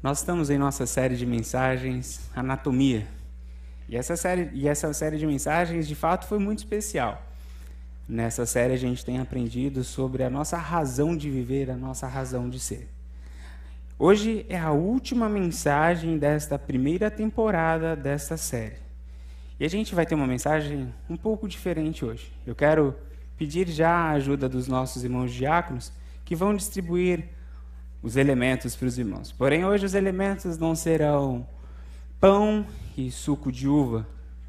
Nós estamos em nossa série de mensagens Anatomia. E essa série, e essa série de mensagens, de fato, foi muito especial. Nessa série a gente tem aprendido sobre a nossa razão de viver, a nossa razão de ser. Hoje é a última mensagem desta primeira temporada desta série. E a gente vai ter uma mensagem um pouco diferente hoje. Eu quero pedir já a ajuda dos nossos irmãos diáconos que vão distribuir os elementos para os irmãos. Porém, hoje os elementos não serão pão e suco de uva,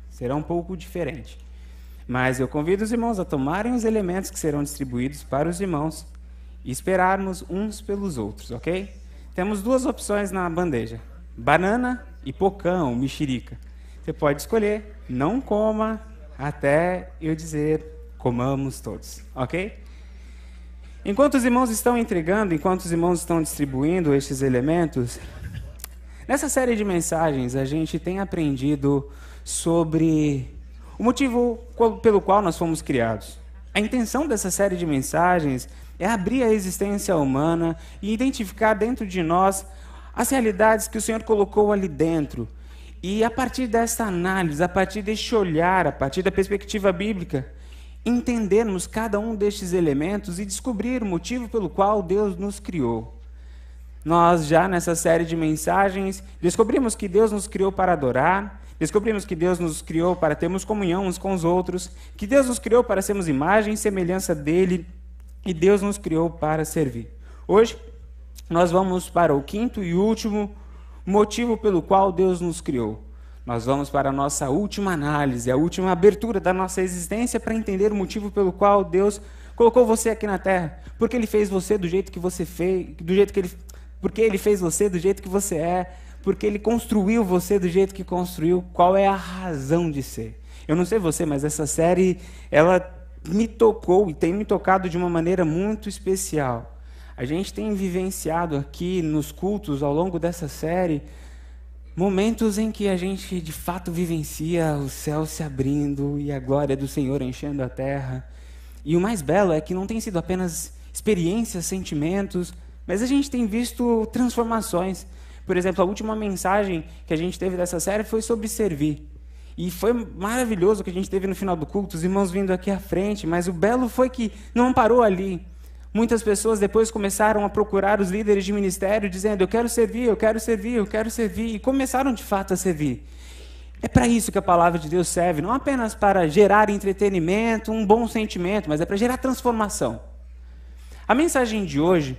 será um pouco diferente. Mas eu convido os irmãos a tomarem os elementos que serão distribuídos para os irmãos e esperarmos uns pelos outros, ok? Temos duas opções na bandeja: banana e pocão, mexerica. Você pode escolher, não coma até eu dizer comamos todos, ok? Enquanto os irmãos estão entregando, enquanto os irmãos estão distribuindo estes elementos, nessa série de mensagens a gente tem aprendido sobre o motivo pelo qual nós fomos criados. A intenção dessa série de mensagens é abrir a existência humana e identificar dentro de nós as realidades que o Senhor colocou ali dentro. E a partir dessa análise, a partir deste olhar, a partir da perspectiva bíblica, entendermos cada um destes elementos e descobrir o motivo pelo qual Deus nos criou. Nós já nessa série de mensagens descobrimos que Deus nos criou para adorar, descobrimos que Deus nos criou para termos comunhão uns com os outros, que Deus nos criou para sermos imagem e semelhança dele e Deus nos criou para servir. Hoje nós vamos para o quinto e último motivo pelo qual Deus nos criou. Nós vamos para a nossa última análise, a última abertura da nossa existência para entender o motivo pelo qual Deus colocou você aqui na Terra. Porque Ele fez você do jeito que você fez, do jeito que Ele, porque Ele fez você do jeito que você é, porque Ele construiu você do jeito que construiu. Qual é a razão de ser? Eu não sei você, mas essa série ela me tocou e tem me tocado de uma maneira muito especial. A gente tem vivenciado aqui nos cultos ao longo dessa série Momentos em que a gente de fato vivencia o céu se abrindo e a glória do Senhor enchendo a terra. E o mais belo é que não tem sido apenas experiências, sentimentos, mas a gente tem visto transformações. Por exemplo, a última mensagem que a gente teve dessa série foi sobre servir. E foi maravilhoso o que a gente teve no final do culto, os irmãos vindo aqui à frente, mas o belo foi que não parou ali. Muitas pessoas depois começaram a procurar os líderes de ministério, dizendo: Eu quero servir, eu quero servir, eu quero servir. E começaram de fato a servir. É para isso que a palavra de Deus serve, não apenas para gerar entretenimento, um bom sentimento, mas é para gerar transformação. A mensagem de hoje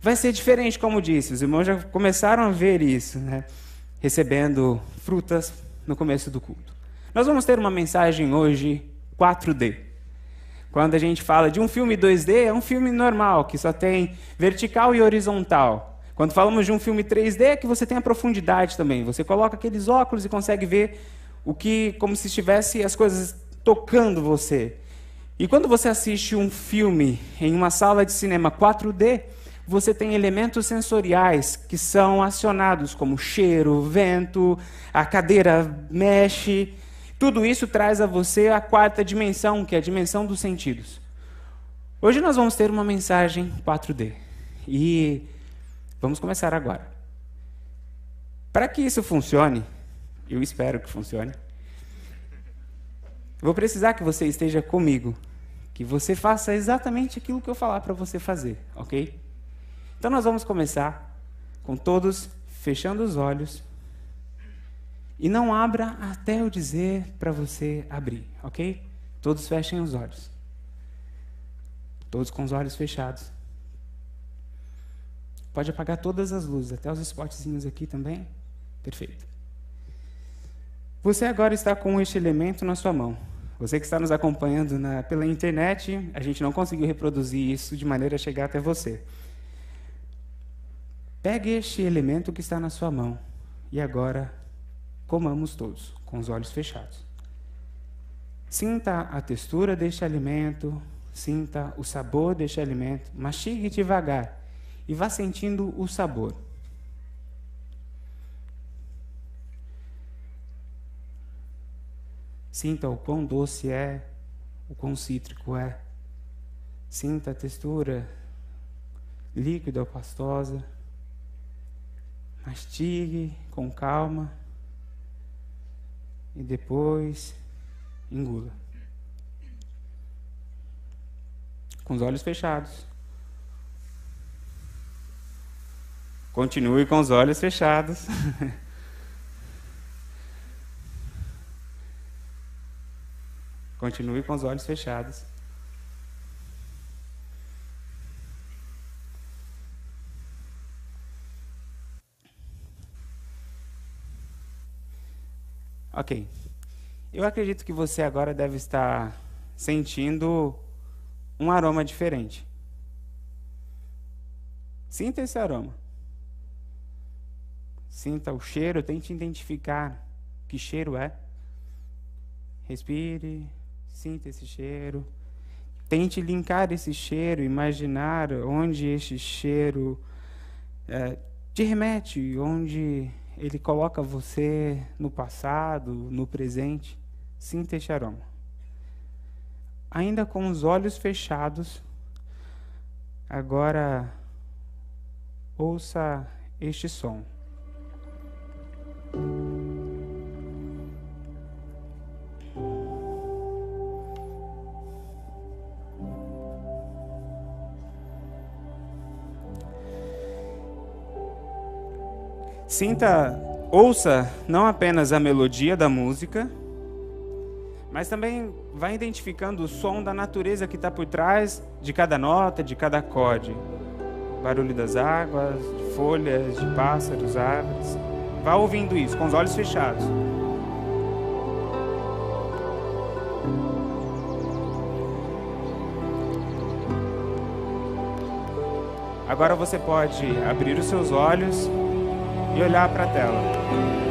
vai ser diferente, como disse, os irmãos já começaram a ver isso, né? recebendo frutas no começo do culto. Nós vamos ter uma mensagem hoje 4D. Quando a gente fala de um filme 2D, é um filme normal, que só tem vertical e horizontal. Quando falamos de um filme 3D, é que você tem a profundidade também. Você coloca aqueles óculos e consegue ver o que, como se estivesse as coisas tocando você. E quando você assiste um filme em uma sala de cinema 4D, você tem elementos sensoriais que são acionados, como cheiro, vento, a cadeira mexe. Tudo isso traz a você a quarta dimensão, que é a dimensão dos sentidos. Hoje nós vamos ter uma mensagem 4D. E vamos começar agora. Para que isso funcione, eu espero que funcione, vou precisar que você esteja comigo, que você faça exatamente aquilo que eu falar para você fazer, ok? Então nós vamos começar com todos fechando os olhos e não abra até eu dizer para você abrir, ok? Todos fechem os olhos. Todos com os olhos fechados. Pode apagar todas as luzes, até os spotzinhos aqui também. Perfeito. Você agora está com este elemento na sua mão. Você que está nos acompanhando na, pela internet, a gente não conseguiu reproduzir isso de maneira a chegar até você. Pegue este elemento que está na sua mão e agora comamos todos, com os olhos fechados. Sinta a textura deste alimento, sinta o sabor deste alimento, mastigue devagar e vá sentindo o sabor. Sinta o quão doce é, o quão cítrico é. Sinta a textura líquida ou pastosa. Mastigue com calma e depois engula. Com os olhos fechados. Continue com os olhos fechados. Continue com os olhos fechados. Ok. Eu acredito que você agora deve estar sentindo um aroma diferente. Sinta esse aroma. Sinta o cheiro, tente identificar que cheiro é. Respire, sinta esse cheiro. Tente linkar esse cheiro, imaginar onde este cheiro é, te remete, onde ele coloca você no passado, no presente. Este aroma. Ainda com os olhos fechados, agora ouça este som. Sinta, ouça não apenas a melodia da música, mas também vai identificando o som da natureza que está por trás de cada nota, de cada acorde. Barulho das águas, de folhas, de pássaros, árvores. Vá ouvindo isso com os olhos fechados. Agora você pode abrir os seus olhos e olhar para a tela.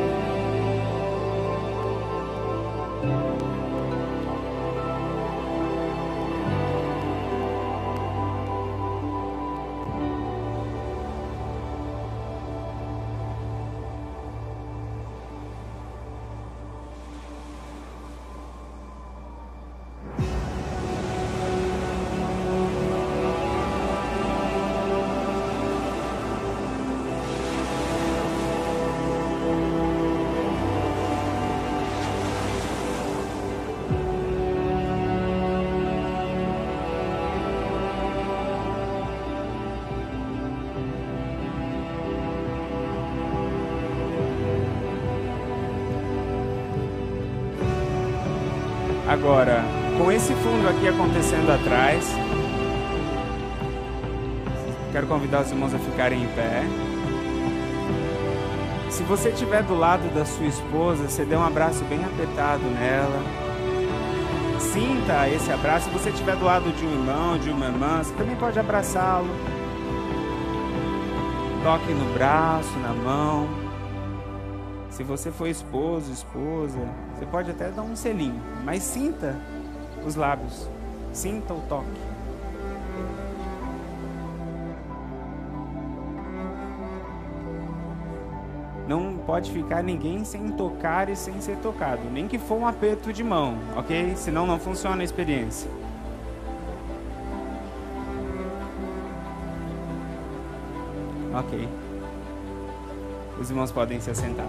Aqui acontecendo atrás, quero convidar os irmãos a ficarem em pé. Se você estiver do lado da sua esposa, você dê um abraço bem apertado nela. Sinta esse abraço. Se você estiver do lado de um irmão, de uma irmã, você também pode abraçá-lo. Toque no braço, na mão. Se você for esposo, esposa, você pode até dar um selinho, mas sinta os lábios, sinta o toque. Não pode ficar ninguém sem tocar e sem ser tocado, nem que for um aperto de mão, ok? Senão não funciona a experiência. Ok. Os irmãos podem se assentar.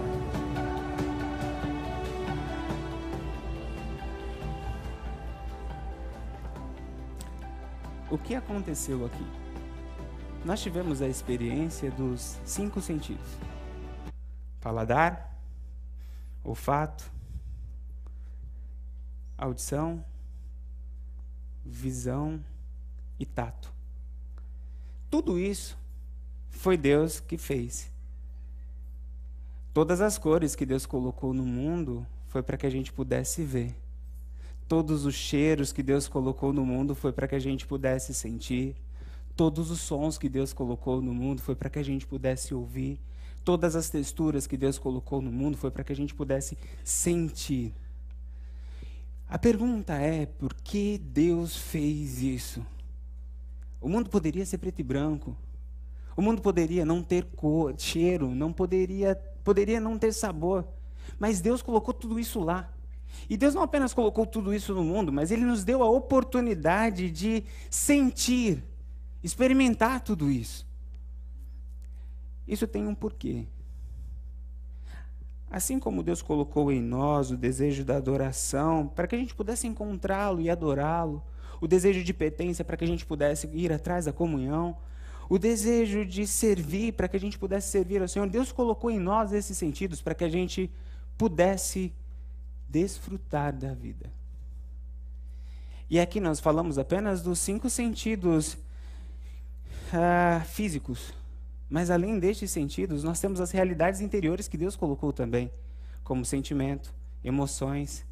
Que aconteceu aqui? Nós tivemos a experiência dos cinco sentidos: paladar, olfato, audição, visão e tato. Tudo isso foi Deus que fez. Todas as cores que Deus colocou no mundo foi para que a gente pudesse ver. Todos os cheiros que Deus colocou no mundo foi para que a gente pudesse sentir. Todos os sons que Deus colocou no mundo foi para que a gente pudesse ouvir. Todas as texturas que Deus colocou no mundo foi para que a gente pudesse sentir. A pergunta é: por que Deus fez isso? O mundo poderia ser preto e branco. O mundo poderia não ter cor, cheiro, não poderia poderia não ter sabor. Mas Deus colocou tudo isso lá. E Deus não apenas colocou tudo isso no mundo, mas Ele nos deu a oportunidade de sentir, experimentar tudo isso. Isso tem um porquê. Assim como Deus colocou em nós o desejo da adoração, para que a gente pudesse encontrá-lo e adorá-lo, o desejo de pertença para que a gente pudesse ir atrás da comunhão, o desejo de servir para que a gente pudesse servir ao Senhor. Deus colocou em nós esses sentidos para que a gente pudesse desfrutar da vida. E aqui nós falamos apenas dos cinco sentidos ah, físicos. Mas além destes sentidos, nós temos as realidades interiores que Deus colocou também, como sentimento, emoções,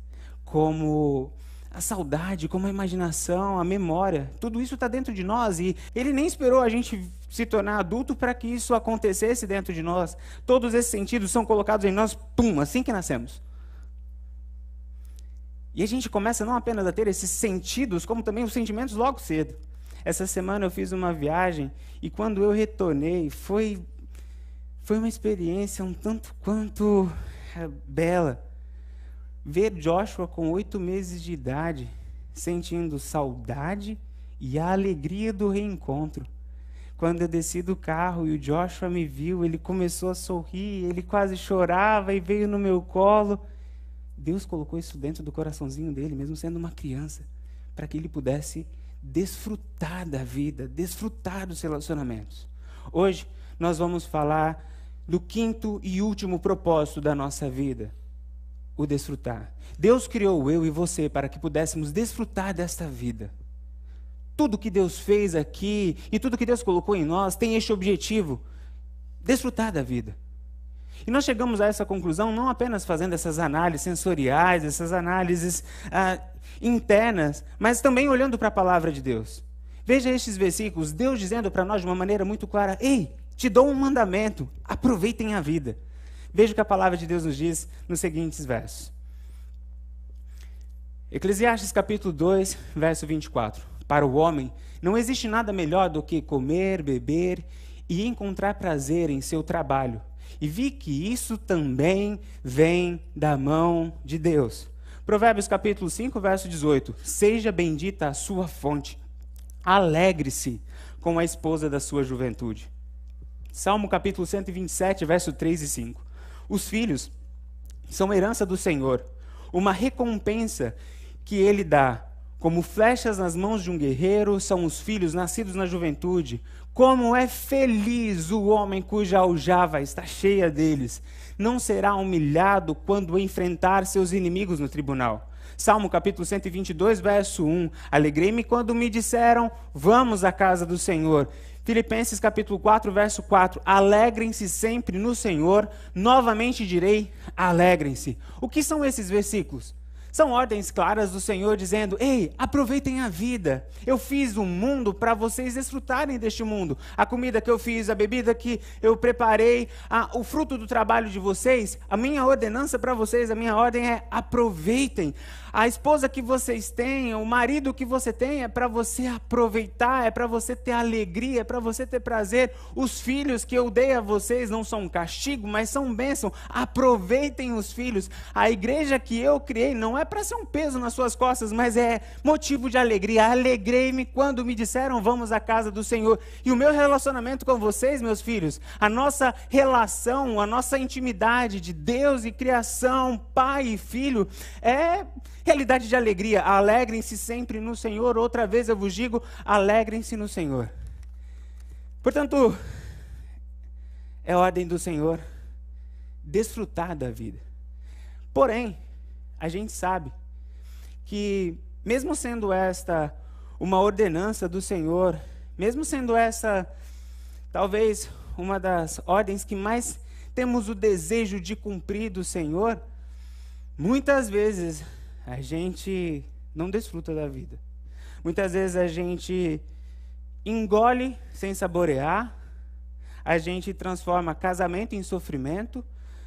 como a saudade, como a imaginação, a memória. Tudo isso está dentro de nós e Ele nem esperou a gente se tornar adulto para que isso acontecesse dentro de nós. Todos esses sentidos são colocados em nós, pum, assim que nascemos. E a gente começa não apenas a ter esses sentidos, como também os sentimentos logo cedo. Essa semana eu fiz uma viagem e quando eu retornei, foi, foi uma experiência um tanto quanto é, bela. Ver Joshua com oito meses de idade, sentindo saudade e a alegria do reencontro. Quando eu desci do carro e o Joshua me viu, ele começou a sorrir, ele quase chorava e veio no meu colo. Deus colocou isso dentro do coraçãozinho dele, mesmo sendo uma criança, para que ele pudesse desfrutar da vida, desfrutar dos relacionamentos. Hoje nós vamos falar do quinto e último propósito da nossa vida, o desfrutar. Deus criou eu e você para que pudéssemos desfrutar desta vida. Tudo que Deus fez aqui e tudo que Deus colocou em nós tem este objetivo: desfrutar da vida. E nós chegamos a essa conclusão não apenas fazendo essas análises sensoriais, essas análises ah, internas, mas também olhando para a palavra de Deus. Veja estes versículos, Deus dizendo para nós de uma maneira muito clara: Ei, te dou um mandamento, aproveitem a vida. Veja o que a palavra de Deus nos diz nos seguintes versos. Eclesiastes capítulo 2, verso 24. Para o homem não existe nada melhor do que comer, beber e encontrar prazer em seu trabalho e vi que isso também vem da mão de Deus. Provérbios capítulo 5, verso 18. Seja bendita a sua fonte. Alegre-se com a esposa da sua juventude. Salmo capítulo 127, verso 3 e 5. Os filhos são herança do Senhor, uma recompensa que ele dá. Como flechas nas mãos de um guerreiro são os filhos nascidos na juventude. Como é feliz o homem cuja aljava está cheia deles. Não será humilhado quando enfrentar seus inimigos no tribunal. Salmo capítulo 122, verso 1. Alegrei-me quando me disseram: Vamos à casa do Senhor. Filipenses capítulo 4, verso 4. Alegrem-se sempre no Senhor. Novamente direi: alegrem-se. O que são esses versículos? São ordens claras do Senhor dizendo: Ei, aproveitem a vida. Eu fiz um mundo para vocês desfrutarem deste mundo. A comida que eu fiz, a bebida que eu preparei, a, o fruto do trabalho de vocês. A minha ordenança para vocês, a minha ordem é: aproveitem. A esposa que vocês têm, o marido que você tem, é para você aproveitar, é para você ter alegria, é para você ter prazer. Os filhos que eu dei a vocês não são um castigo, mas são bênção. Aproveitem os filhos. A igreja que eu criei não é para ser um peso nas suas costas, mas é motivo de alegria. Alegrei-me quando me disseram vamos à casa do Senhor. E o meu relacionamento com vocês, meus filhos, a nossa relação, a nossa intimidade de Deus e criação, pai e filho, é realidade de alegria. Alegrem-se sempre no Senhor. Outra vez eu vos digo: alegrem-se no Senhor. Portanto, é ordem do Senhor desfrutar da vida. Porém, a gente sabe que, mesmo sendo esta uma ordenança do Senhor, mesmo sendo essa talvez uma das ordens que mais temos o desejo de cumprir do Senhor, muitas vezes a gente não desfruta da vida. Muitas vezes a gente engole sem saborear, a gente transforma casamento em sofrimento,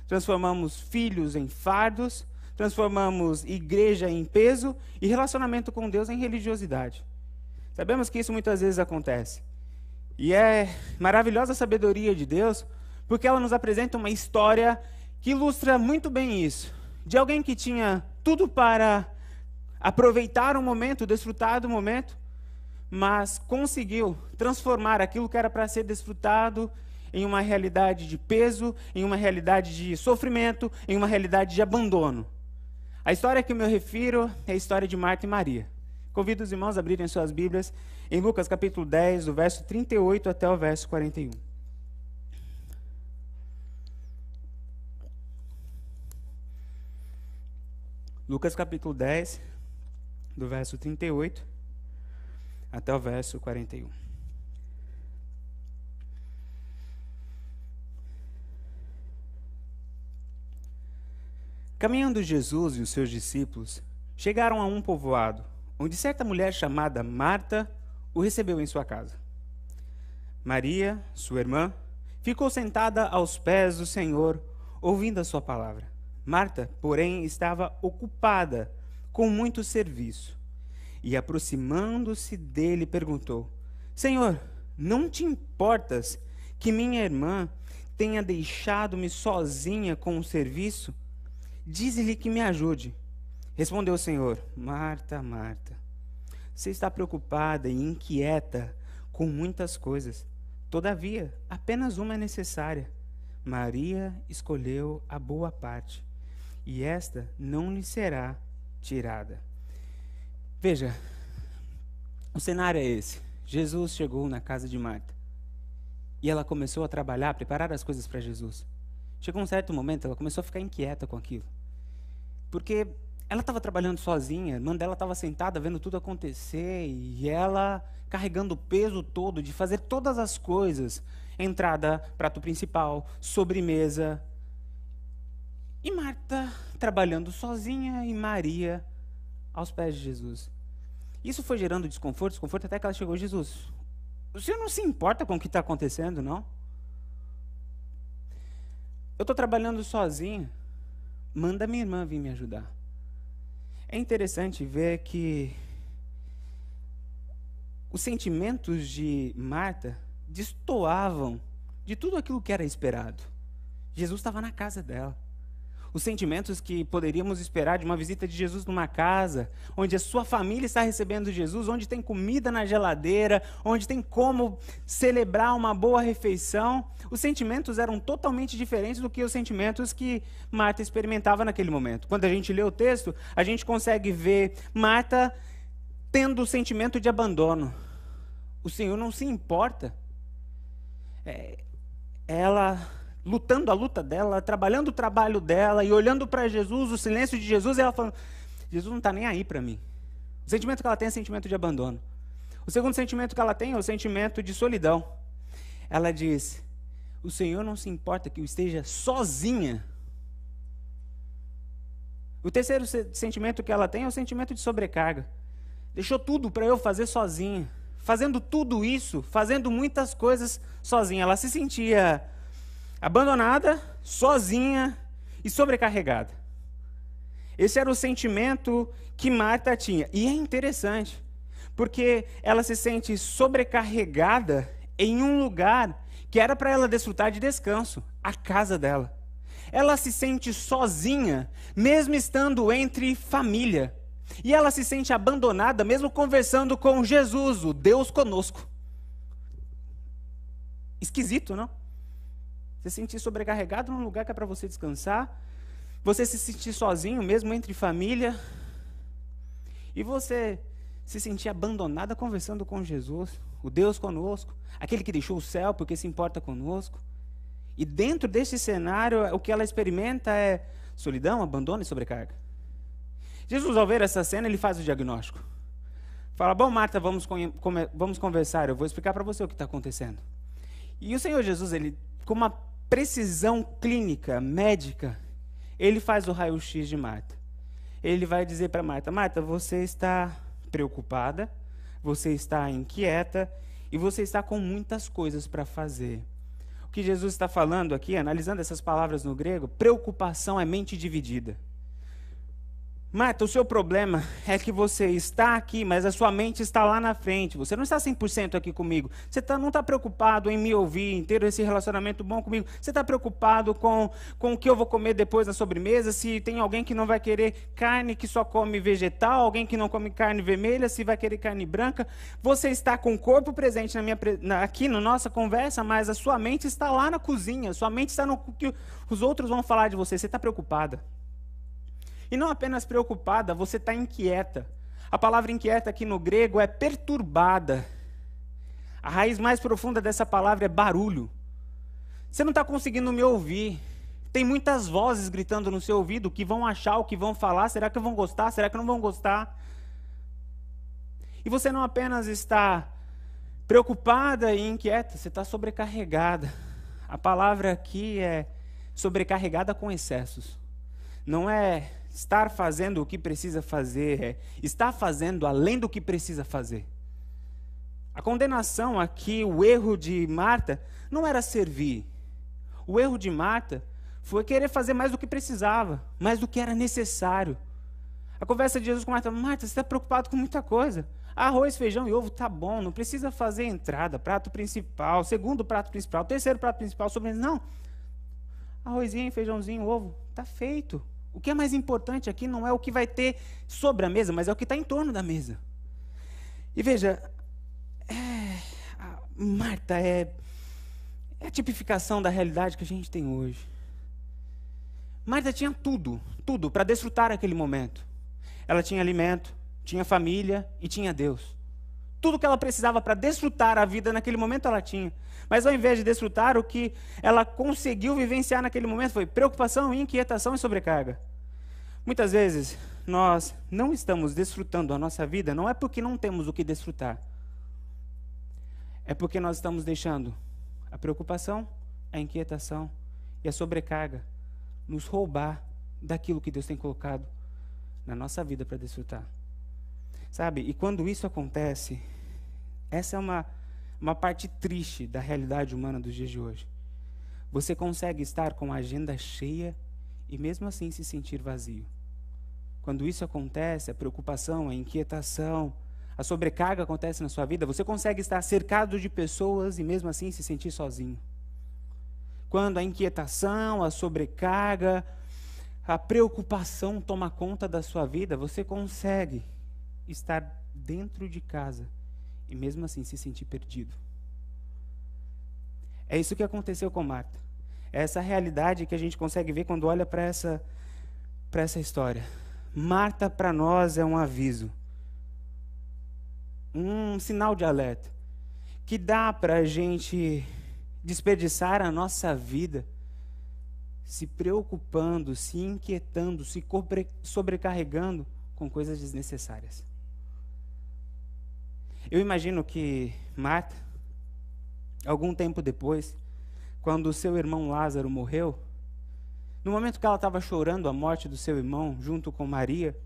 transformamos filhos em fardos, transformamos igreja em peso e relacionamento com Deus em religiosidade. Sabemos que isso muitas vezes acontece. E é maravilhosa a sabedoria de Deus, porque ela nos apresenta uma história que ilustra muito bem isso. De alguém que tinha tudo para aproveitar o momento, desfrutar do momento, mas conseguiu transformar aquilo que era para ser desfrutado em uma realidade de peso, em uma realidade de sofrimento, em uma realidade de abandono. A história que eu me refiro é a história de Marta e Maria. Convido os irmãos a abrirem suas Bíblias em Lucas capítulo 10, do verso 38 até o verso 41. Lucas capítulo 10, do verso 38 até o verso 41. Caminhando Jesus e os seus discípulos, chegaram a um povoado, onde certa mulher chamada Marta o recebeu em sua casa. Maria, sua irmã, ficou sentada aos pés do Senhor, ouvindo a sua palavra. Marta, porém, estava ocupada com muito serviço. E aproximando-se dele, perguntou: Senhor, não te importas que minha irmã tenha deixado-me sozinha com o serviço? Dize-lhe que me ajude. Respondeu o Senhor: Marta, Marta, você está preocupada e inquieta com muitas coisas. Todavia, apenas uma é necessária. Maria escolheu a boa parte, e esta não lhe será tirada. Veja, o cenário é esse. Jesus chegou na casa de Marta. E ela começou a trabalhar, a preparar as coisas para Jesus. Chegou um certo momento, ela começou a ficar inquieta com aquilo. Porque ela estava trabalhando sozinha, a irmã dela estava sentada vendo tudo acontecer e ela carregando o peso todo de fazer todas as coisas: entrada, prato principal, sobremesa. E Marta trabalhando sozinha e Maria aos pés de Jesus. Isso foi gerando desconforto, desconforto até que ela chegou a Jesus. O senhor não se importa com o que está acontecendo, não? Eu estou trabalhando sozinha manda minha irmã vir me ajudar. É interessante ver que os sentimentos de Marta destoavam de tudo aquilo que era esperado. Jesus estava na casa dela os sentimentos que poderíamos esperar de uma visita de Jesus numa casa, onde a sua família está recebendo Jesus, onde tem comida na geladeira, onde tem como celebrar uma boa refeição. Os sentimentos eram totalmente diferentes do que os sentimentos que Marta experimentava naquele momento. Quando a gente lê o texto, a gente consegue ver Marta tendo o sentimento de abandono. O Senhor não se importa. É, ela lutando a luta dela, trabalhando o trabalho dela e olhando para Jesus, o silêncio de Jesus, e ela falando: Jesus não está nem aí para mim. O sentimento que ela tem é sentimento de abandono. O segundo sentimento que ela tem é o sentimento de solidão. Ela diz: O Senhor não se importa que eu esteja sozinha. O terceiro sentimento que ela tem é o sentimento de sobrecarga. Deixou tudo para eu fazer sozinha. Fazendo tudo isso, fazendo muitas coisas sozinha. Ela se sentia abandonada, sozinha e sobrecarregada. Esse era o sentimento que Marta tinha. E é interessante, porque ela se sente sobrecarregada em um lugar que era para ela desfrutar de descanso a casa dela. Ela se sente sozinha, mesmo estando entre família. E ela se sente abandonada, mesmo conversando com Jesus, o Deus conosco. Esquisito, não? Se sentir sobrecarregado num lugar que é para você descansar. Você se sentir sozinho, mesmo entre família. E você se sentir abandonada conversando com Jesus, o Deus conosco, aquele que deixou o céu porque se importa conosco. E dentro desse cenário, o que ela experimenta é solidão, abandono e sobrecarga. Jesus, ao ver essa cena, ele faz o diagnóstico. Fala, bom, Marta, vamos, vamos conversar, eu vou explicar para você o que está acontecendo. E o Senhor Jesus, ele, com uma precisão clínica, médica, ele faz o raio-x de Marta. Ele vai dizer para Marta: Marta, você está preocupada, você está inquieta e você está com muitas coisas para fazer. O que Jesus está falando aqui, analisando essas palavras no grego, preocupação é mente dividida. Marta, o seu problema é que você está aqui, mas a sua mente está lá na frente. Você não está 100% aqui comigo. Você tá, não está preocupado em me ouvir, em ter esse relacionamento bom comigo. Você está preocupado com, com o que eu vou comer depois na sobremesa, se tem alguém que não vai querer carne que só come vegetal, alguém que não come carne vermelha, se vai querer carne branca. Você está com o corpo presente na minha, na, aqui na nossa conversa, mas a sua mente está lá na cozinha. Sua mente está no que os outros vão falar de você. Você está preocupada. E não apenas preocupada, você está inquieta. A palavra inquieta aqui no grego é perturbada. A raiz mais profunda dessa palavra é barulho. Você não está conseguindo me ouvir. Tem muitas vozes gritando no seu ouvido que vão achar o que vão falar. Será que vão gostar? Será que não vão gostar? E você não apenas está preocupada e inquieta, você está sobrecarregada. A palavra aqui é sobrecarregada com excessos. Não é estar fazendo o que precisa fazer, é estar fazendo além do que precisa fazer. A condenação aqui, o erro de Marta, não era servir. O erro de Marta foi querer fazer mais do que precisava, mais do que era necessário. A conversa de Jesus com Marta, Marta, você está preocupado com muita coisa. Arroz, feijão e ovo, tá bom, não precisa fazer entrada, prato principal, segundo prato principal, terceiro prato principal, sobremesa. Não. Arrozinho, feijãozinho, ovo, tá feito. O que é mais importante aqui não é o que vai ter sobre a mesa, mas é o que está em torno da mesa. E veja, é, Marta é, é a tipificação da realidade que a gente tem hoje. Marta tinha tudo, tudo para desfrutar aquele momento. Ela tinha alimento, tinha família e tinha Deus. Tudo que ela precisava para desfrutar a vida naquele momento ela tinha. Mas ao invés de desfrutar, o que ela conseguiu vivenciar naquele momento foi preocupação, inquietação e sobrecarga. Muitas vezes nós não estamos desfrutando a nossa vida, não é porque não temos o que desfrutar, é porque nós estamos deixando a preocupação, a inquietação e a sobrecarga nos roubar daquilo que Deus tem colocado na nossa vida para desfrutar. Sabe? E quando isso acontece, essa é uma, uma parte triste da realidade humana dos dias de hoje. Você consegue estar com a agenda cheia e mesmo assim se sentir vazio. Quando isso acontece, a preocupação, a inquietação, a sobrecarga acontece na sua vida, você consegue estar cercado de pessoas e mesmo assim se sentir sozinho. Quando a inquietação, a sobrecarga, a preocupação toma conta da sua vida, você consegue estar dentro de casa e mesmo assim se sentir perdido. É isso que aconteceu com Marta. É essa realidade que a gente consegue ver quando olha para essa, essa história. Marta para nós é um aviso, um sinal de alerta, que dá para a gente desperdiçar a nossa vida se preocupando, se inquietando, se sobrecarregando com coisas desnecessárias. Eu imagino que Marta, algum tempo depois, quando seu irmão Lázaro morreu, no momento que ela estava chorando a morte do seu irmão, junto com Maria,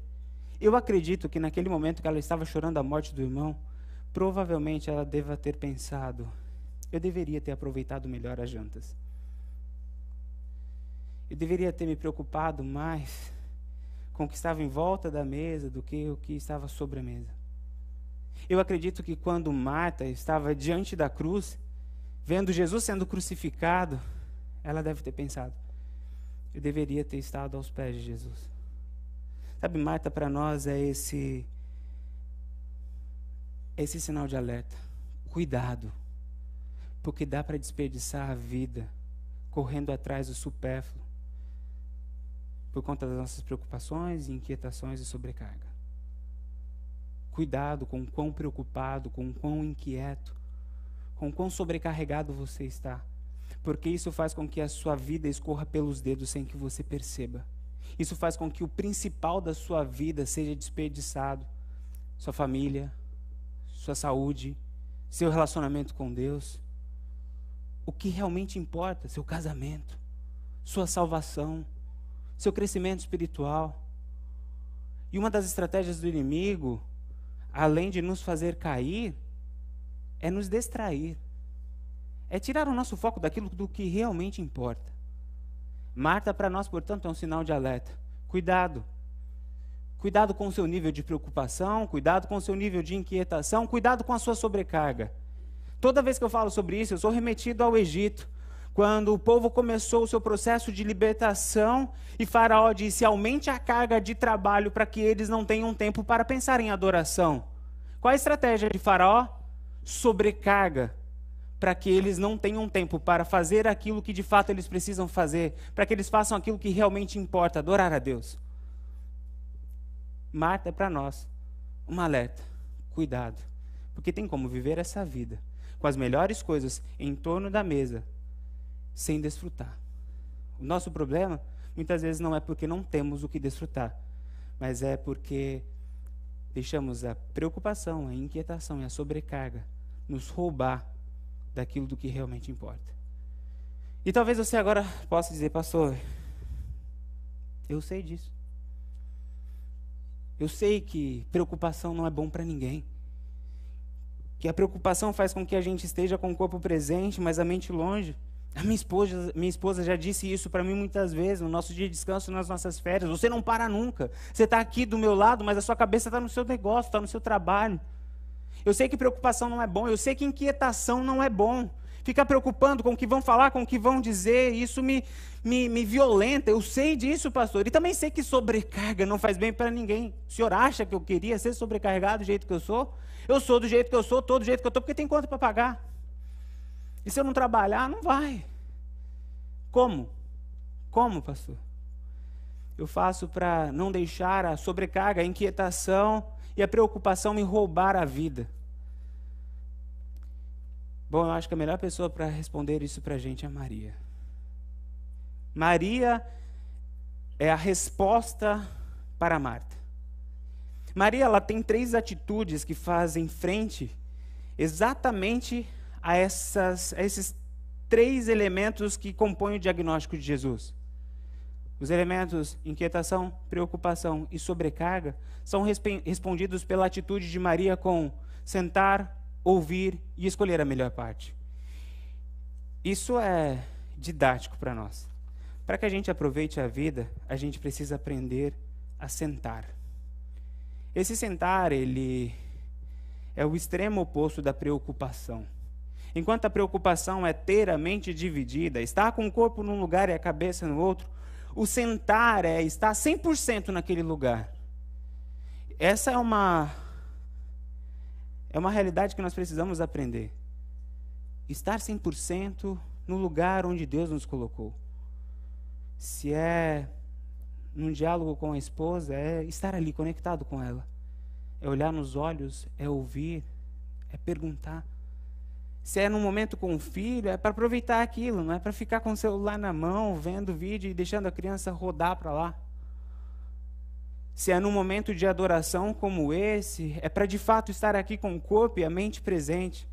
eu acredito que naquele momento que ela estava chorando a morte do irmão, provavelmente ela deva ter pensado: eu deveria ter aproveitado melhor as jantas. Eu deveria ter me preocupado mais com o que estava em volta da mesa do que o que estava sobre a mesa. Eu acredito que quando Marta estava diante da cruz, vendo Jesus sendo crucificado, ela deve ter pensado: eu deveria ter estado aos pés de Jesus. Sabe, Marta para nós é esse esse sinal de alerta. Cuidado. Porque dá para desperdiçar a vida correndo atrás do supérfluo por conta das nossas preocupações, inquietações e sobrecarga. Cuidado com o quão preocupado, com o quão inquieto, com o quão sobrecarregado você está porque isso faz com que a sua vida escorra pelos dedos sem que você perceba. Isso faz com que o principal da sua vida seja desperdiçado: sua família, sua saúde, seu relacionamento com Deus. O que realmente importa, seu casamento, sua salvação, seu crescimento espiritual. E uma das estratégias do inimigo, além de nos fazer cair, é nos distrair é tirar o nosso foco daquilo do que realmente importa. Marta, para nós, portanto, é um sinal de alerta. Cuidado. Cuidado com o seu nível de preocupação, cuidado com o seu nível de inquietação, cuidado com a sua sobrecarga. Toda vez que eu falo sobre isso, eu sou remetido ao Egito, quando o povo começou o seu processo de libertação e Faraó disse: aumente a carga de trabalho para que eles não tenham tempo para pensar em adoração. Qual a estratégia de Faraó? Sobrecarga, para que eles não tenham tempo para fazer aquilo que de fato eles precisam fazer, para que eles façam aquilo que realmente importa, adorar a Deus. Marta é para nós um alerta. Cuidado, porque tem como viver essa vida com as melhores coisas em torno da mesa sem desfrutar. O nosso problema muitas vezes não é porque não temos o que desfrutar, mas é porque deixamos a preocupação, a inquietação e a sobrecarga nos roubar daquilo do que realmente importa. E talvez você agora possa dizer, pastor, eu sei disso. Eu sei que preocupação não é bom para ninguém. Que a preocupação faz com que a gente esteja com o corpo presente, mas a mente longe. A minha esposa, minha esposa já disse isso para mim muitas vezes, no nosso dia de descanso, nas nossas férias. Você não para nunca. Você está aqui do meu lado, mas a sua cabeça está no seu negócio, está no seu trabalho. Eu sei que preocupação não é bom, eu sei que inquietação não é bom. Ficar preocupando com o que vão falar, com o que vão dizer, isso me, me, me violenta. Eu sei disso, pastor. E também sei que sobrecarga não faz bem para ninguém. O senhor acha que eu queria ser sobrecarregado do jeito que eu sou? Eu sou do jeito que eu sou, todo do jeito que eu estou, porque tem conta para pagar. E se eu não trabalhar, não vai. Como? Como, pastor? Eu faço para não deixar a sobrecarga, a inquietação e a preocupação me roubar a vida. Bom, eu acho que a melhor pessoa para responder isso para a gente é Maria. Maria é a resposta para Marta. Maria ela tem três atitudes que fazem frente exatamente a, essas, a esses três elementos que compõem o diagnóstico de Jesus. Os elementos inquietação, preocupação e sobrecarga são respondidos pela atitude de Maria com sentar, ouvir e escolher a melhor parte. Isso é didático para nós. Para que a gente aproveite a vida, a gente precisa aprender a sentar. Esse sentar, ele é o extremo oposto da preocupação. Enquanto a preocupação é ter a mente dividida, estar com o corpo num lugar e a cabeça no outro, o sentar é estar 100% naquele lugar. Essa é uma é uma realidade que nós precisamos aprender. Estar 100% no lugar onde Deus nos colocou. Se é num diálogo com a esposa, é estar ali conectado com ela. É olhar nos olhos, é ouvir, é perguntar. Se é num momento com o filho, é para aproveitar aquilo, não é para ficar com o celular na mão, vendo vídeo e deixando a criança rodar para lá. Se é num momento de adoração como esse, é para de fato estar aqui com o corpo e a mente presente.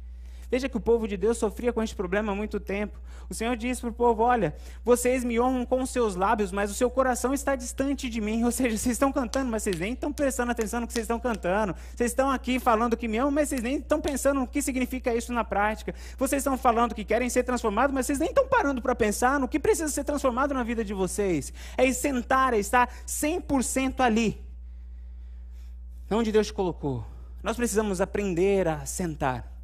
Veja que o povo de Deus sofria com este problema há muito tempo. O Senhor disse para o povo: Olha, vocês me honram com os seus lábios, mas o seu coração está distante de mim. Ou seja, vocês estão cantando, mas vocês nem estão prestando atenção no que vocês estão cantando. Vocês estão aqui falando que me amam, mas vocês nem estão pensando no que significa isso na prática. Vocês estão falando que querem ser transformados, mas vocês nem estão parando para pensar no que precisa ser transformado na vida de vocês. É sentar, é estar 100% ali. Onde Deus te colocou. Nós precisamos aprender a sentar.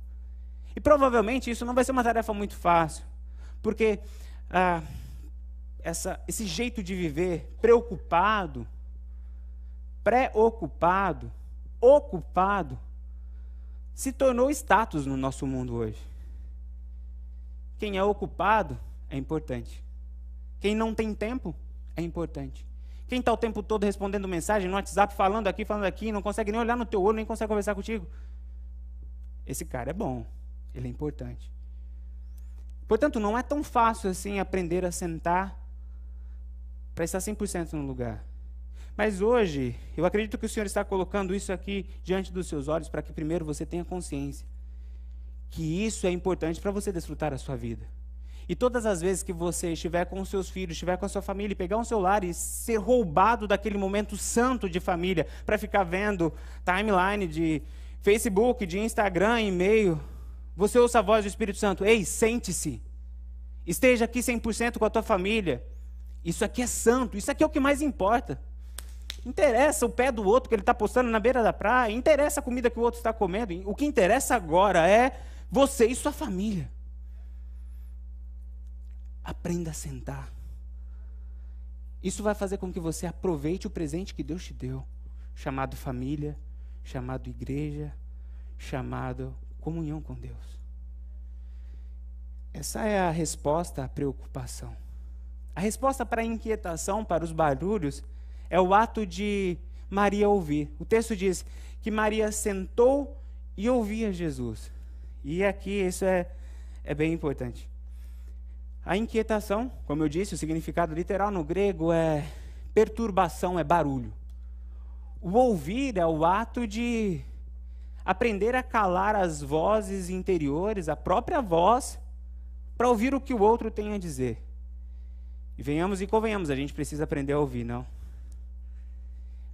E provavelmente isso não vai ser uma tarefa muito fácil, porque ah, essa, esse jeito de viver preocupado, preocupado, ocupado, se tornou status no nosso mundo hoje. Quem é ocupado é importante. Quem não tem tempo é importante. Quem está o tempo todo respondendo mensagem no WhatsApp, falando aqui, falando aqui, não consegue nem olhar no teu olho, nem consegue conversar contigo. Esse cara é bom ele é importante. Portanto, não é tão fácil assim aprender a sentar para estar 100% no lugar. Mas hoje, eu acredito que o Senhor está colocando isso aqui diante dos seus olhos para que primeiro você tenha consciência que isso é importante para você desfrutar a sua vida. E todas as vezes que você estiver com os seus filhos, estiver com a sua família, pegar um celular e ser roubado daquele momento santo de família para ficar vendo timeline de Facebook, de Instagram, e-mail, você ouça a voz do Espírito Santo: Ei, sente-se. Esteja aqui 100% com a tua família. Isso aqui é santo, isso aqui é o que mais importa. interessa o pé do outro que ele está postando na beira da praia, interessa a comida que o outro está comendo. O que interessa agora é você e sua família. Aprenda a sentar. Isso vai fazer com que você aproveite o presente que Deus te deu, chamado família, chamado igreja, chamado comunhão com Deus. Essa é a resposta à preocupação. A resposta para a inquietação, para os barulhos, é o ato de Maria ouvir. O texto diz que Maria sentou e ouvia Jesus. E aqui isso é, é bem importante. A inquietação, como eu disse, o significado literal no grego é perturbação, é barulho. O ouvir é o ato de aprender a calar as vozes interiores, a própria voz, para ouvir o que o outro tem a dizer. E venhamos e convenhamos, a gente precisa aprender a ouvir, não?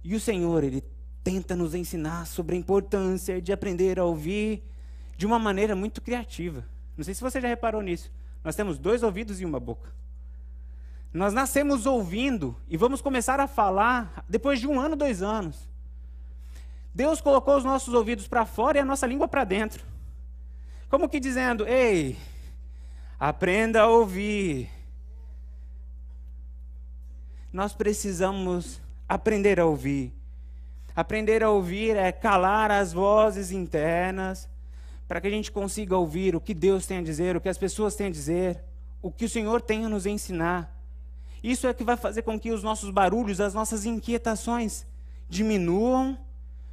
E o Senhor, Ele tenta nos ensinar sobre a importância de aprender a ouvir de uma maneira muito criativa. Não sei se você já reparou nisso. Nós temos dois ouvidos e uma boca. Nós nascemos ouvindo e vamos começar a falar depois de um ano, dois anos. Deus colocou os nossos ouvidos para fora e a nossa língua para dentro. Como que dizendo: Ei, aprenda a ouvir. Nós precisamos aprender a ouvir. Aprender a ouvir é calar as vozes internas, para que a gente consiga ouvir o que Deus tem a dizer, o que as pessoas têm a dizer, o que o Senhor tem a nos ensinar. Isso é que vai fazer com que os nossos barulhos, as nossas inquietações diminuam,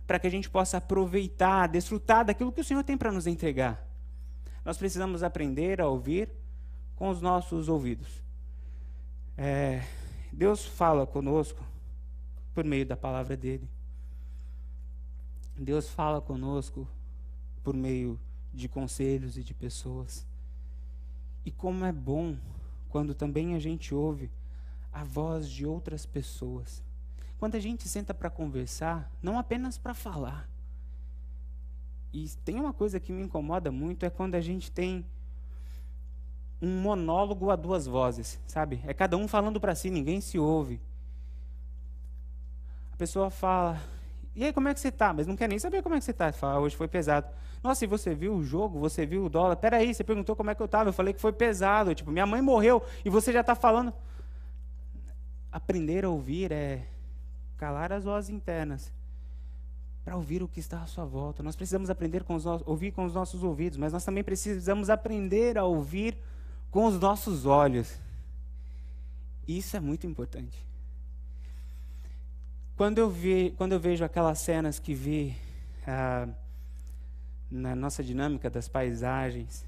para que a gente possa aproveitar, desfrutar daquilo que o Senhor tem para nos entregar. Nós precisamos aprender a ouvir com os nossos ouvidos. É, Deus fala conosco por meio da palavra dele. Deus fala conosco por meio de conselhos e de pessoas. E como é bom quando também a gente ouve a voz de outras pessoas. Quando a gente senta para conversar, não apenas para falar. E tem uma coisa que me incomoda muito é quando a gente tem um monólogo a duas vozes, sabe? É cada um falando para si, ninguém se ouve pessoa fala, e aí, como é que você está? Mas não quer nem saber como é que você está. Fala, ah, hoje foi pesado. Nossa, e você viu o jogo? Você viu o dólar? Peraí, você perguntou como é que eu estava. Eu falei que foi pesado. Tipo, minha mãe morreu e você já está falando. Aprender a ouvir é calar as vozes internas para ouvir o que está à sua volta. Nós precisamos aprender com os no... ouvir com os nossos ouvidos, mas nós também precisamos aprender a ouvir com os nossos olhos. Isso é muito importante. Quando eu, vi, quando eu vejo aquelas cenas que vi ah, na nossa dinâmica das paisagens,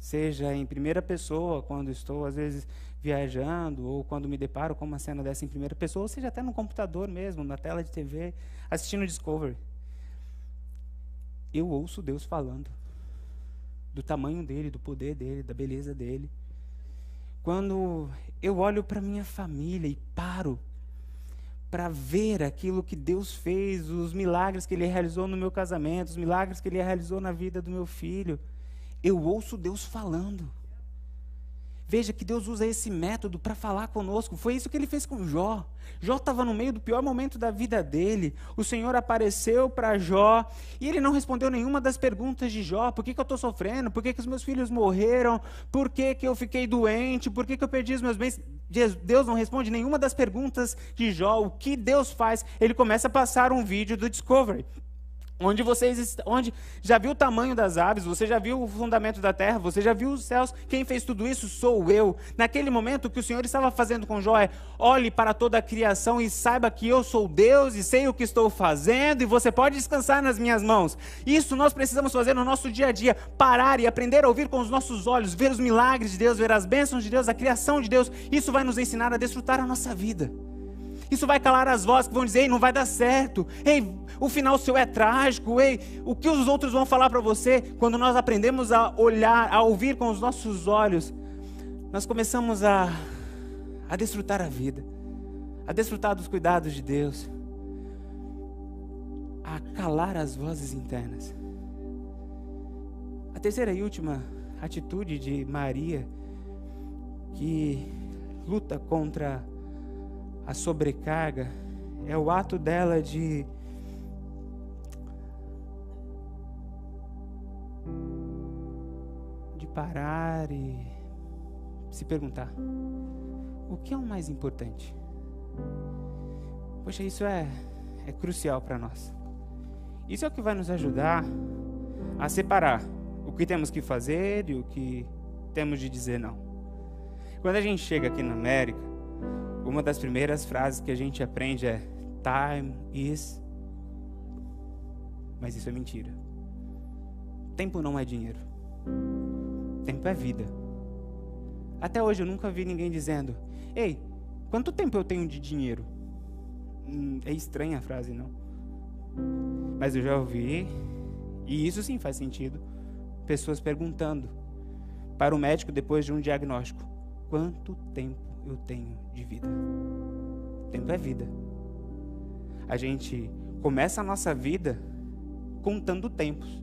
seja em primeira pessoa, quando estou às vezes viajando, ou quando me deparo com uma cena dessa em primeira pessoa, ou seja até no computador mesmo, na tela de TV, assistindo Discovery, eu ouço Deus falando do tamanho dele, do poder dele, da beleza dele. Quando eu olho para minha família e paro para ver aquilo que Deus fez, os milagres que Ele realizou no meu casamento, os milagres que Ele realizou na vida do meu filho. Eu ouço Deus falando. Veja que Deus usa esse método para falar conosco. Foi isso que ele fez com Jó. Jó estava no meio do pior momento da vida dele. O Senhor apareceu para Jó e ele não respondeu nenhuma das perguntas de Jó. Por que, que eu estou sofrendo? Por que, que os meus filhos morreram? Por que, que eu fiquei doente? Por que, que eu perdi os meus bens? Deus não responde nenhuma das perguntas de Jó. O que Deus faz? Ele começa a passar um vídeo do Discovery. Onde vocês onde já viu o tamanho das aves, você já viu o fundamento da terra, você já viu os céus. Quem fez tudo isso sou eu. Naquele momento o que o Senhor estava fazendo com Jó é: olhe para toda a criação e saiba que eu sou Deus e sei o que estou fazendo e você pode descansar nas minhas mãos. Isso nós precisamos fazer no nosso dia a dia, parar e aprender a ouvir com os nossos olhos, ver os milagres de Deus, ver as bênçãos de Deus, a criação de Deus. Isso vai nos ensinar a desfrutar a nossa vida. Isso vai calar as vozes que vão dizer: Ei, não vai dar certo. Ei, o final seu é trágico. Ei, o que os outros vão falar para você? Quando nós aprendemos a olhar, a ouvir com os nossos olhos, nós começamos a, a desfrutar a vida, a desfrutar dos cuidados de Deus, a calar as vozes internas. A terceira e última atitude de Maria, que luta contra a sobrecarga é o ato dela de de parar e se perguntar: o que é o mais importante? Poxa, isso é é crucial para nós. Isso é o que vai nos ajudar a separar o que temos que fazer e o que temos de dizer não. Quando a gente chega aqui na América, uma das primeiras frases que a gente aprende é time is mas isso é mentira. Tempo não é dinheiro. Tempo é vida. Até hoje eu nunca vi ninguém dizendo: "Ei, quanto tempo eu tenho de dinheiro?" Hum, é estranha a frase, não? Mas eu já ouvi, e isso sim faz sentido, pessoas perguntando para o médico depois de um diagnóstico: quanto tempo eu tenho de vida? Tempo é vida. A gente começa a nossa vida contando tempos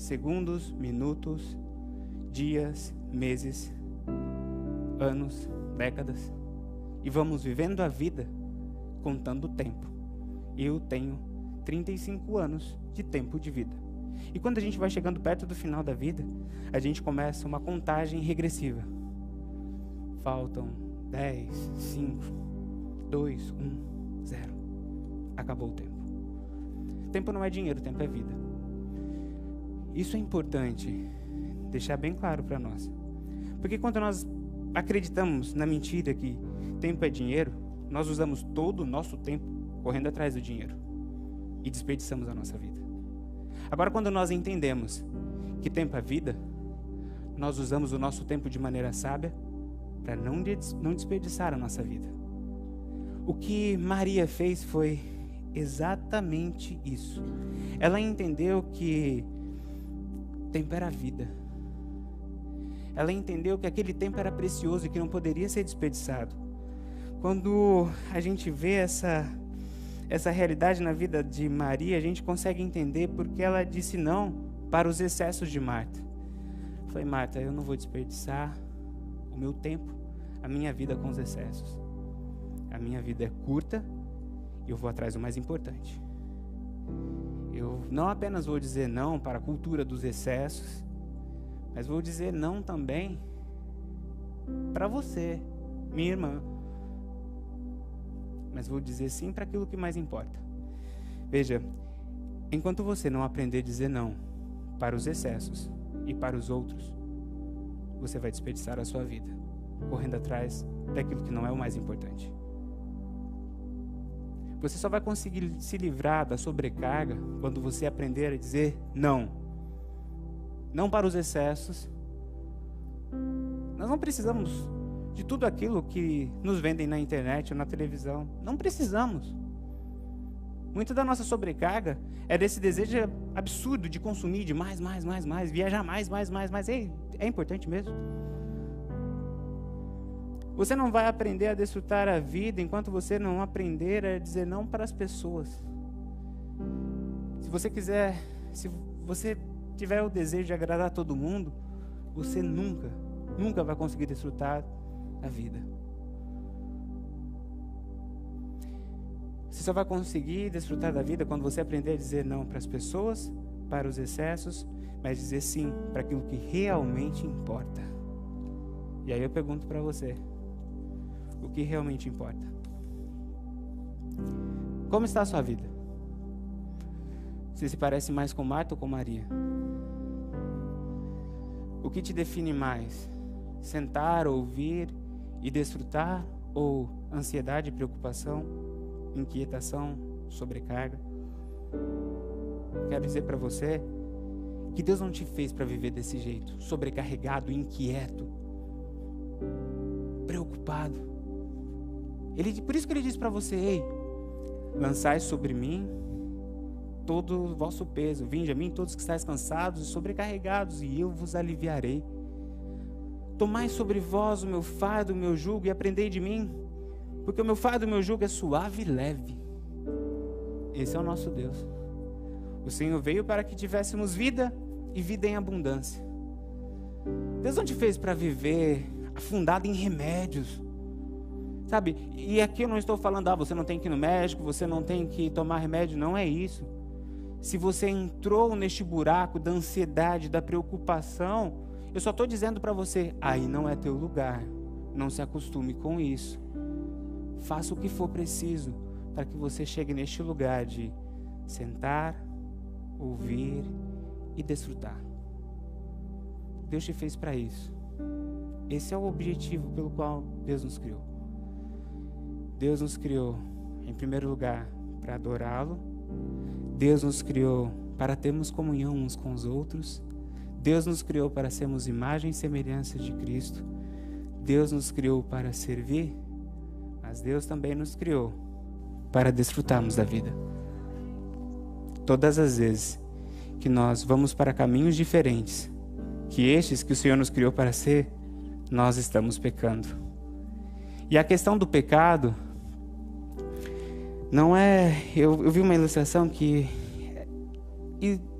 segundos, minutos, dias, meses, anos, décadas e vamos vivendo a vida contando tempo. Eu tenho 35 anos de tempo de vida. E quando a gente vai chegando perto do final da vida, a gente começa uma contagem regressiva. Faltam 10, 5, 2, 1, 0. Acabou o tempo. Tempo não é dinheiro, tempo é vida. Isso é importante deixar bem claro para nós. Porque quando nós acreditamos na mentira que tempo é dinheiro, nós usamos todo o nosso tempo correndo atrás do dinheiro e desperdiçamos a nossa vida. Agora, quando nós entendemos que tempo é vida, nós usamos o nosso tempo de maneira sábia para não, não desperdiçar a nossa vida. O que Maria fez foi exatamente isso. Ela entendeu que tempo era vida. Ela entendeu que aquele tempo era precioso e que não poderia ser desperdiçado. Quando a gente vê essa essa realidade na vida de Maria, a gente consegue entender porque ela disse não para os excessos de Marta. Falei, Marta, eu não vou desperdiçar o meu tempo, a minha vida com os excessos. A minha vida é curta e eu vou atrás do mais importante. Eu não apenas vou dizer não para a cultura dos excessos, mas vou dizer não também para você, minha irmã, mas vou dizer sim para aquilo que mais importa. Veja, enquanto você não aprender a dizer não para os excessos e para os outros, você vai desperdiçar a sua vida, correndo atrás daquilo que não é o mais importante. Você só vai conseguir se livrar da sobrecarga quando você aprender a dizer não. Não para os excessos. Nós não precisamos de tudo aquilo que nos vendem na internet ou na televisão. Não precisamos. Muita da nossa sobrecarga é desse desejo absurdo de consumir de mais, mais, mais, mais, viajar mais, mais, mais, mais. É, é importante mesmo. Você não vai aprender a desfrutar a vida enquanto você não aprender a dizer não para as pessoas. Se você quiser, se você tiver o desejo de agradar todo mundo, você nunca, nunca vai conseguir desfrutar a vida. Você só vai conseguir desfrutar da vida quando você aprender a dizer não para as pessoas, para os excessos, mas dizer sim para aquilo que realmente importa. E aí eu pergunto para você: o que realmente importa? Como está a sua vida? Você se parece mais com Marta ou com Maria? O que te define mais? Sentar, ouvir e desfrutar ou ansiedade, preocupação, inquietação, sobrecarga. Quero dizer para você que Deus não te fez para viver desse jeito, sobrecarregado, inquieto, preocupado. Ele, por isso que ele diz para você: Ei, lançai sobre mim todo o vosso peso, vinde a mim todos que estáis cansados e sobrecarregados, e eu vos aliviarei. Tomai sobre vós o meu fardo, o meu jugo e aprendei de mim, porque o meu fardo o meu jugo é suave e leve. Esse é o nosso Deus. O Senhor veio para que tivéssemos vida e vida em abundância. Deus não te fez para viver afundado em remédios, Sabe? E aqui eu não estou falando, ah, você não tem que ir no médico, você não tem que tomar remédio, não é isso. Se você entrou neste buraco da ansiedade, da preocupação, eu só estou dizendo para você, aí não é teu lugar. Não se acostume com isso. Faça o que for preciso para que você chegue neste lugar de sentar, ouvir e desfrutar. Deus te fez para isso. Esse é o objetivo pelo qual Deus nos criou. Deus nos criou, em primeiro lugar, para adorá-lo. Deus nos criou para termos comunhão uns com os outros. Deus nos criou para sermos imagem e semelhança de Cristo. Deus nos criou para servir, mas Deus também nos criou para desfrutarmos da vida. Todas as vezes que nós vamos para caminhos diferentes que estes que o Senhor nos criou para ser, nós estamos pecando. E a questão do pecado não é. Eu, eu vi uma ilustração que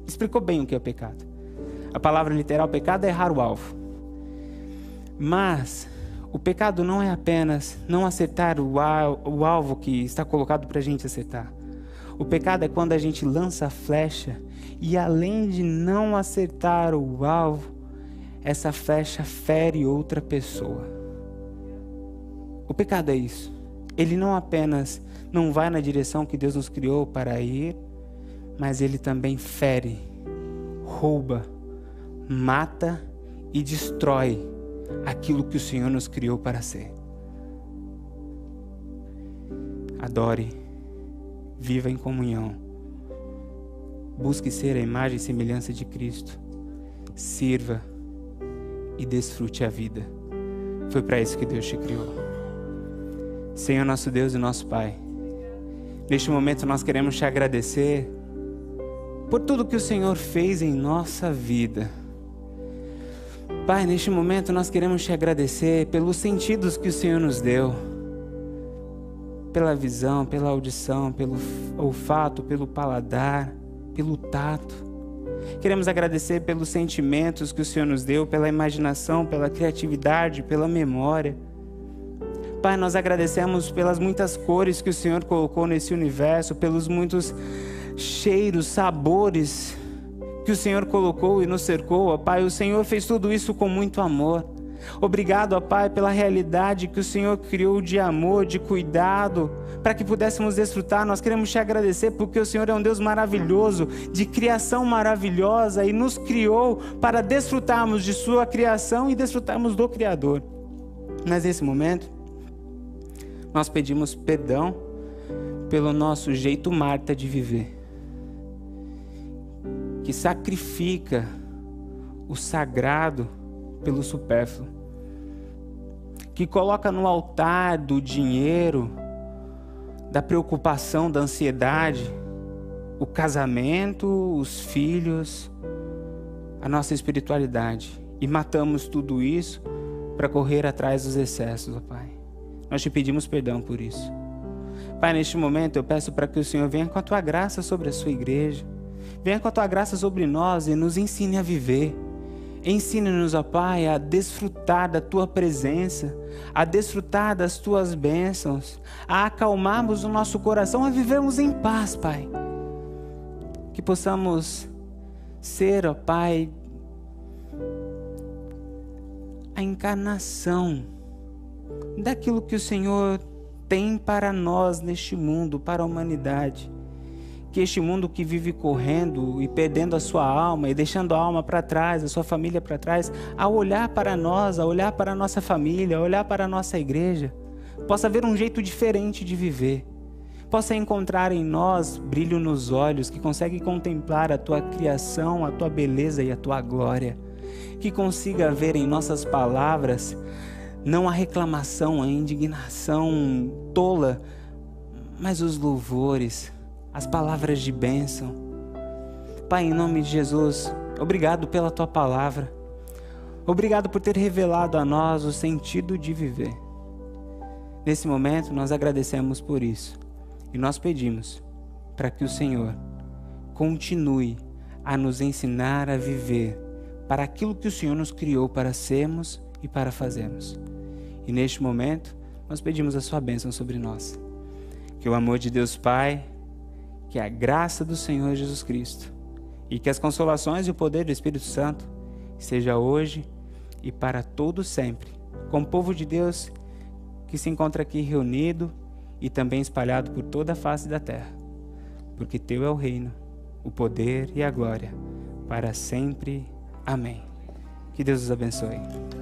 explicou bem o que é o pecado. A palavra literal pecado é errar o alvo. Mas o pecado não é apenas não acertar o alvo que está colocado para a gente acertar. O pecado é quando a gente lança a flecha e além de não acertar o alvo, essa flecha fere outra pessoa. O pecado é isso. Ele não apenas não vai na direção que Deus nos criou para ir, mas ele também fere, rouba, mata e destrói aquilo que o Senhor nos criou para ser. Adore, viva em comunhão, busque ser a imagem e semelhança de Cristo, sirva e desfrute a vida. Foi para isso que Deus te criou. Senhor nosso Deus e nosso Pai, neste momento nós queremos te agradecer por tudo que o Senhor fez em nossa vida. Pai, neste momento nós queremos te agradecer pelos sentidos que o Senhor nos deu, pela visão, pela audição, pelo olfato, pelo paladar, pelo tato. Queremos agradecer pelos sentimentos que o Senhor nos deu, pela imaginação, pela criatividade, pela memória. Pai, nós agradecemos pelas muitas cores que o Senhor colocou nesse universo, pelos muitos cheiros, sabores que o Senhor colocou e nos cercou, Pai. O Senhor fez tudo isso com muito amor. Obrigado, ó Pai, pela realidade que o Senhor criou de amor, de cuidado, para que pudéssemos desfrutar. Nós queremos te agradecer porque o Senhor é um Deus maravilhoso, de criação maravilhosa e nos criou para desfrutarmos de Sua criação e desfrutarmos do Criador. Mas nesse momento, nós pedimos perdão pelo nosso jeito Marta de viver que sacrifica o sagrado pelo supérfluo, que coloca no altar do dinheiro, da preocupação, da ansiedade, o casamento, os filhos, a nossa espiritualidade e matamos tudo isso para correr atrás dos excessos, ó Pai. Nós te pedimos perdão por isso. Pai, neste momento eu peço para que o Senhor venha com a tua graça sobre a sua igreja Venha com a tua graça sobre nós e nos ensine a viver. Ensine-nos, ó Pai, a desfrutar da tua presença, a desfrutar das tuas bênçãos, a acalmarmos o nosso coração, a vivermos em paz, Pai. Que possamos ser, ó Pai, a encarnação daquilo que o Senhor tem para nós neste mundo, para a humanidade que este mundo que vive correndo e perdendo a sua alma e deixando a alma para trás, a sua família para trás, ao olhar para nós, a olhar para a nossa família, a olhar para a nossa igreja, possa haver um jeito diferente de viver. Possa encontrar em nós brilho nos olhos que consegue contemplar a tua criação, a tua beleza e a tua glória. Que consiga ver em nossas palavras não a reclamação, a indignação tola, mas os louvores as palavras de bênção. Pai, em nome de Jesus, obrigado pela tua palavra. Obrigado por ter revelado a nós o sentido de viver. Nesse momento, nós agradecemos por isso e nós pedimos para que o Senhor continue a nos ensinar a viver para aquilo que o Senhor nos criou para sermos e para fazermos. E neste momento, nós pedimos a sua bênção sobre nós. Que o amor de Deus Pai, que a graça do Senhor Jesus Cristo e que as consolações e o poder do Espírito Santo seja hoje e para todo sempre, com o povo de Deus que se encontra aqui reunido e também espalhado por toda a face da terra. Porque teu é o reino, o poder e a glória, para sempre. Amém. Que Deus os abençoe.